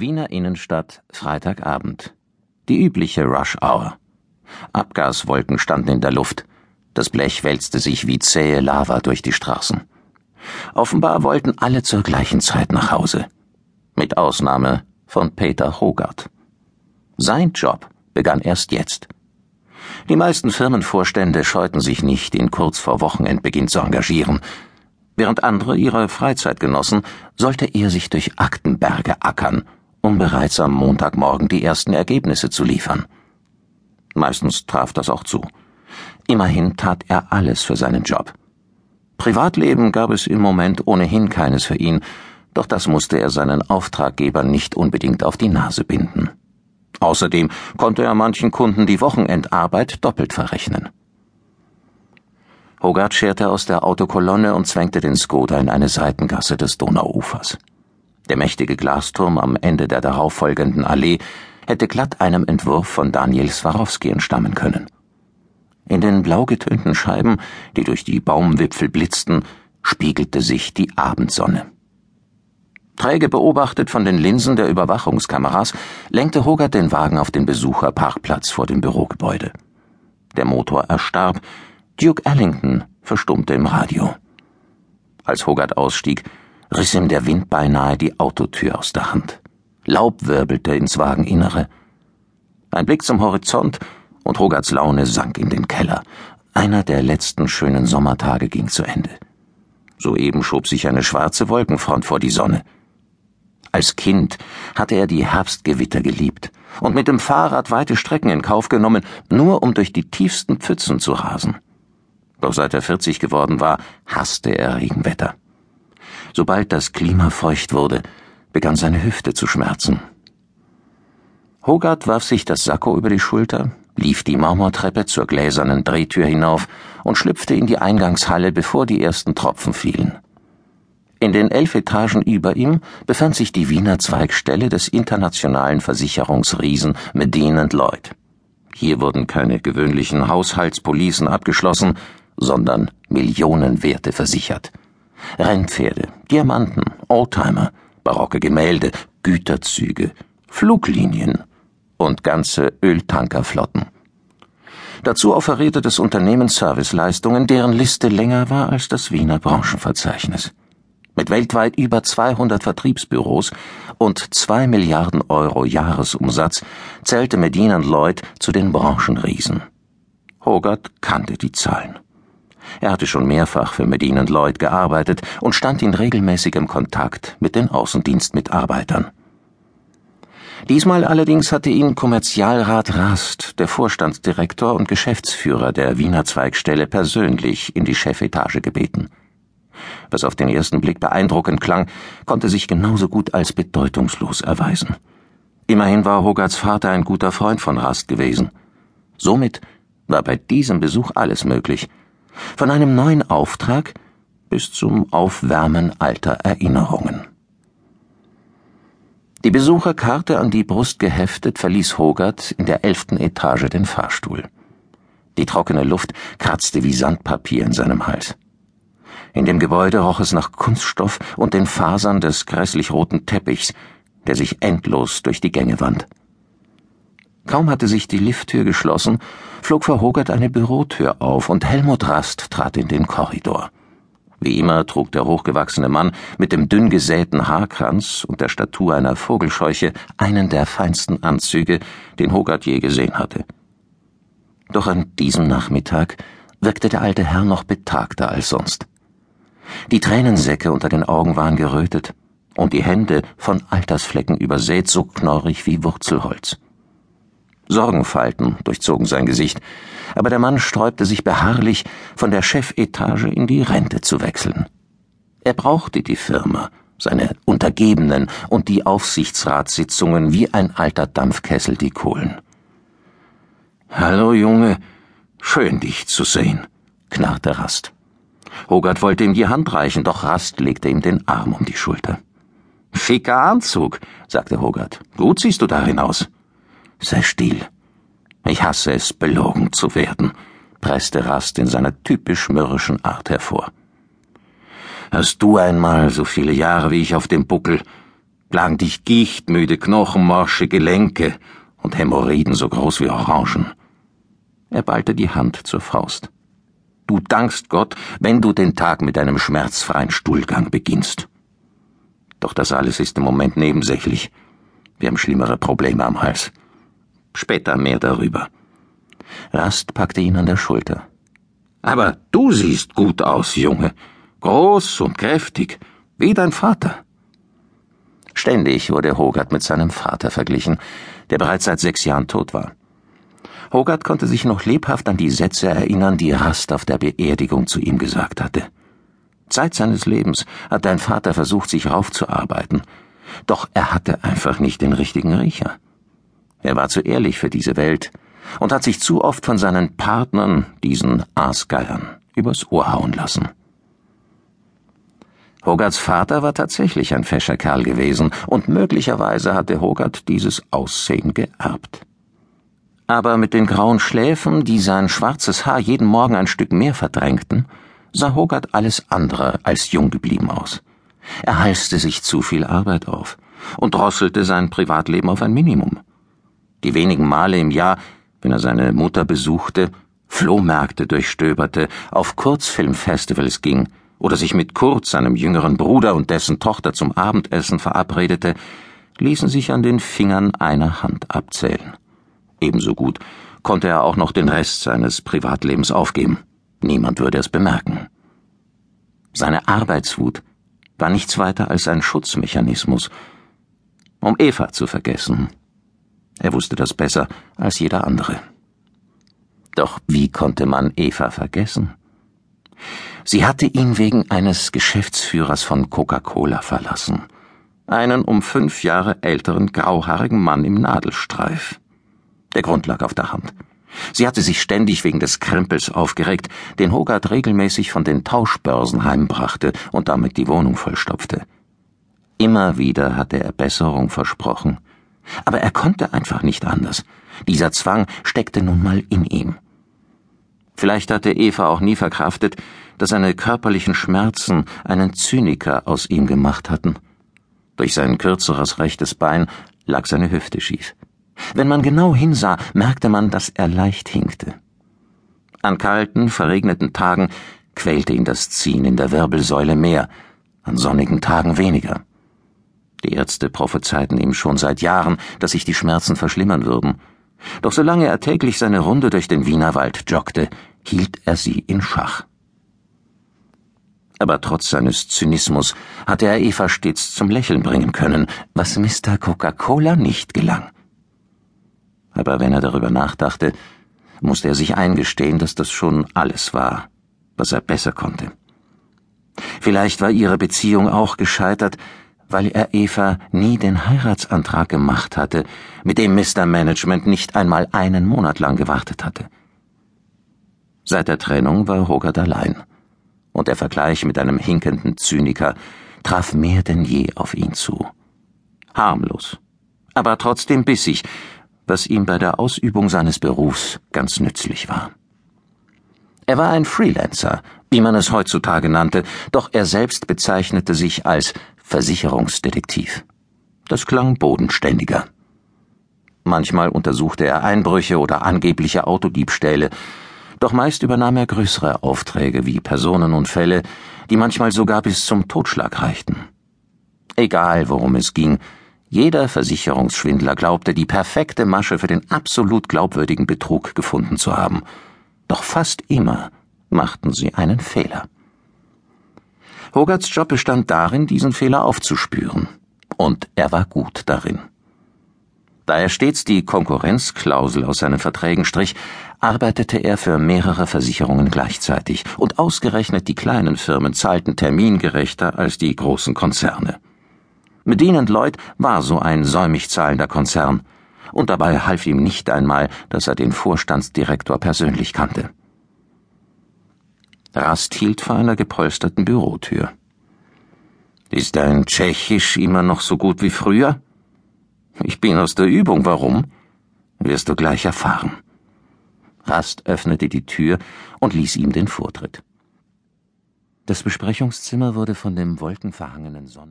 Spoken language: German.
Wiener Innenstadt, Freitagabend. Die übliche Rush Hour. Abgaswolken standen in der Luft. Das Blech wälzte sich wie zähe Lava durch die Straßen. Offenbar wollten alle zur gleichen Zeit nach Hause. Mit Ausnahme von Peter Hogart. Sein Job begann erst jetzt. Die meisten Firmenvorstände scheuten sich nicht, ihn kurz vor Wochenendbeginn zu engagieren. Während andere ihre Freizeit genossen, sollte er sich durch Aktenberge ackern um bereits am Montagmorgen die ersten Ergebnisse zu liefern. Meistens traf das auch zu. Immerhin tat er alles für seinen Job. Privatleben gab es im Moment ohnehin keines für ihn, doch das musste er seinen Auftraggebern nicht unbedingt auf die Nase binden. Außerdem konnte er manchen Kunden die Wochenendarbeit doppelt verrechnen. Hogarth scherte aus der Autokolonne und zwängte den Skoda in eine Seitengasse des Donauufers. Der mächtige Glasturm am Ende der darauffolgenden Allee hätte glatt einem Entwurf von Daniel Swarovski entstammen können. In den blau getönten Scheiben, die durch die Baumwipfel blitzten, spiegelte sich die Abendsonne. Träge beobachtet von den Linsen der Überwachungskameras, lenkte Hogarth den Wagen auf den Besucherparkplatz vor dem Bürogebäude. Der Motor erstarb, Duke Ellington verstummte im Radio. Als Hogarth ausstieg, riss ihm der Wind beinahe die Autotür aus der Hand. Laub wirbelte ins Wageninnere. Ein Blick zum Horizont und Rogarts Laune sank in den Keller. Einer der letzten schönen Sommertage ging zu Ende. Soeben schob sich eine schwarze Wolkenfront vor die Sonne. Als Kind hatte er die Herbstgewitter geliebt und mit dem Fahrrad weite Strecken in Kauf genommen, nur um durch die tiefsten Pfützen zu rasen. Doch seit er 40 geworden war, hasste er Regenwetter. Sobald das Klima feucht wurde, begann seine Hüfte zu schmerzen. Hogarth warf sich das Sakko über die Schulter, lief die Marmortreppe zur gläsernen Drehtür hinauf und schlüpfte in die Eingangshalle, bevor die ersten Tropfen fielen. In den elf Etagen über ihm befand sich die Wiener Zweigstelle des internationalen Versicherungsriesen Medin Lloyd. Hier wurden keine gewöhnlichen Haushaltspolicen abgeschlossen, sondern Millionenwerte versichert. Rennpferde, Diamanten, Oldtimer, barocke Gemälde, Güterzüge, Fluglinien und ganze Öltankerflotten. Dazu offerierte das Unternehmen Serviceleistungen, deren Liste länger war als das Wiener Branchenverzeichnis. Mit weltweit über 200 Vertriebsbüros und 2 Milliarden Euro Jahresumsatz zählte Medina Lloyd zu den Branchenriesen. Hogarth kannte die Zahlen. Er hatte schon mehrfach für Medin Lloyd gearbeitet und stand in regelmäßigem Kontakt mit den Außendienstmitarbeitern. Diesmal allerdings hatte ihn Kommerzialrat Rast, der Vorstandsdirektor und Geschäftsführer der Wiener Zweigstelle, persönlich in die Chefetage gebeten. Was auf den ersten Blick beeindruckend klang, konnte sich genauso gut als bedeutungslos erweisen. Immerhin war Hogarts Vater ein guter Freund von Rast gewesen. Somit war bei diesem Besuch alles möglich – von einem neuen Auftrag bis zum Aufwärmen alter Erinnerungen. Die Besucherkarte an die Brust geheftet verließ Hogarth in der elften Etage den Fahrstuhl. Die trockene Luft kratzte wie Sandpapier in seinem Hals. In dem Gebäude roch es nach Kunststoff und den Fasern des grässlich roten Teppichs, der sich endlos durch die Gänge wand. Kaum hatte sich die Lifttür geschlossen, flog verhogert eine Bürotür auf und Helmut Rast trat in den Korridor. Wie immer trug der hochgewachsene Mann mit dem dünn gesäten Haarkranz und der Statur einer Vogelscheuche einen der feinsten Anzüge, den Hogarth je gesehen hatte. Doch an diesem Nachmittag wirkte der alte Herr noch betagter als sonst. Die Tränensäcke unter den Augen waren gerötet und die Hände von Altersflecken übersät, so knorrig wie Wurzelholz. Sorgenfalten durchzogen sein Gesicht, aber der Mann sträubte sich beharrlich, von der Chefetage in die Rente zu wechseln. Er brauchte die Firma, seine Untergebenen und die Aufsichtsratssitzungen wie ein alter Dampfkessel die Kohlen. Hallo, Junge, schön dich zu sehen, knarrte Rast. Hogarth wollte ihm die Hand reichen, doch Rast legte ihm den Arm um die Schulter. Schicker Anzug, sagte Hogarth. Gut siehst du darin aus. Sei still. Ich hasse es, belogen zu werden, presste Rast in seiner typisch mürrischen Art hervor. Hast du einmal so viele Jahre wie ich auf dem Buckel, Plagen dich gichtmüde, knochenmorsche Gelenke und Hämorrhoiden so groß wie Orangen. Er ballte die Hand zur Faust. Du dankst Gott, wenn du den Tag mit einem schmerzfreien Stuhlgang beginnst. Doch das alles ist im Moment nebensächlich. Wir haben schlimmere Probleme am Hals. Später mehr darüber. Rast packte ihn an der Schulter. Aber du siehst gut aus, Junge. Groß und kräftig, wie dein Vater. Ständig wurde Hogarth mit seinem Vater verglichen, der bereits seit sechs Jahren tot war. Hogarth konnte sich noch lebhaft an die Sätze erinnern, die Rast auf der Beerdigung zu ihm gesagt hatte. Zeit seines Lebens hat dein Vater versucht, sich raufzuarbeiten, doch er hatte einfach nicht den richtigen Riecher. Er war zu ehrlich für diese Welt und hat sich zu oft von seinen Partnern, diesen Aasgeiern, übers Ohr hauen lassen. Hogarts Vater war tatsächlich ein fescher Kerl gewesen, und möglicherweise hatte Hogarth dieses Aussehen geerbt. Aber mit den grauen Schläfen, die sein schwarzes Haar jeden Morgen ein Stück mehr verdrängten, sah Hogarth alles andere als jung geblieben aus. Er halste sich zu viel Arbeit auf und drosselte sein Privatleben auf ein Minimum. Die wenigen Male im Jahr, wenn er seine Mutter besuchte, Flohmärkte durchstöberte, auf Kurzfilmfestivals ging oder sich mit Kurt, seinem jüngeren Bruder und dessen Tochter zum Abendessen verabredete, ließen sich an den Fingern einer Hand abzählen. Ebenso gut konnte er auch noch den Rest seines Privatlebens aufgeben. Niemand würde es bemerken. Seine Arbeitswut war nichts weiter als ein Schutzmechanismus, um Eva zu vergessen. Er wusste das besser als jeder andere. Doch wie konnte man Eva vergessen? Sie hatte ihn wegen eines Geschäftsführers von Coca-Cola verlassen. Einen um fünf Jahre älteren grauhaarigen Mann im Nadelstreif. Der Grund lag auf der Hand. Sie hatte sich ständig wegen des Krempels aufgeregt, den Hogarth regelmäßig von den Tauschbörsen heimbrachte und damit die Wohnung vollstopfte. Immer wieder hatte er Besserung versprochen. Aber er konnte einfach nicht anders. Dieser Zwang steckte nun mal in ihm. Vielleicht hatte Eva auch nie verkraftet, dass seine körperlichen Schmerzen einen Zyniker aus ihm gemacht hatten. Durch sein kürzeres rechtes Bein lag seine Hüfte schief. Wenn man genau hinsah, merkte man, dass er leicht hinkte. An kalten, verregneten Tagen quälte ihn das Ziehen in der Wirbelsäule mehr, an sonnigen Tagen weniger. Die Ärzte prophezeiten ihm schon seit Jahren, dass sich die Schmerzen verschlimmern würden. Doch solange er täglich seine Runde durch den Wienerwald joggte, hielt er sie in Schach. Aber trotz seines Zynismus hatte er Eva stets zum Lächeln bringen können, was Mr. Coca-Cola nicht gelang aber wenn er darüber nachdachte, musste er sich eingestehen, dass das schon alles war, was er besser konnte. Vielleicht war ihre Beziehung auch gescheitert, weil er Eva nie den Heiratsantrag gemacht hatte, mit dem Mr. Management nicht einmal einen Monat lang gewartet hatte. Seit der Trennung war Hogarth allein, und der Vergleich mit einem hinkenden Zyniker traf mehr denn je auf ihn zu. Harmlos, aber trotzdem bissig, was ihm bei der Ausübung seines Berufs ganz nützlich war. Er war ein Freelancer, wie man es heutzutage nannte, doch er selbst bezeichnete sich als Versicherungsdetektiv. Das klang bodenständiger. Manchmal untersuchte er Einbrüche oder angebliche Autodiebstähle, doch meist übernahm er größere Aufträge wie Personenunfälle, die manchmal sogar bis zum Totschlag reichten. Egal worum es ging, jeder Versicherungsschwindler glaubte, die perfekte Masche für den absolut glaubwürdigen Betrug gefunden zu haben. Doch fast immer machten sie einen Fehler. Hogarts Job bestand darin, diesen Fehler aufzuspüren. Und er war gut darin. Da er stets die Konkurrenzklausel aus seinen Verträgen strich, arbeitete er für mehrere Versicherungen gleichzeitig, und ausgerechnet die kleinen Firmen zahlten termingerechter als die großen Konzerne. Medin Lloyd war so ein säumig zahlender Konzern, und dabei half ihm nicht einmal, dass er den Vorstandsdirektor persönlich kannte. Rast hielt vor einer gepolsterten Bürotür. Ist dein Tschechisch immer noch so gut wie früher? Ich bin aus der Übung, warum? Wirst du gleich erfahren. Rast öffnete die Tür und ließ ihm den Vortritt. Das Besprechungszimmer wurde von dem wolkenverhangenen Sonnen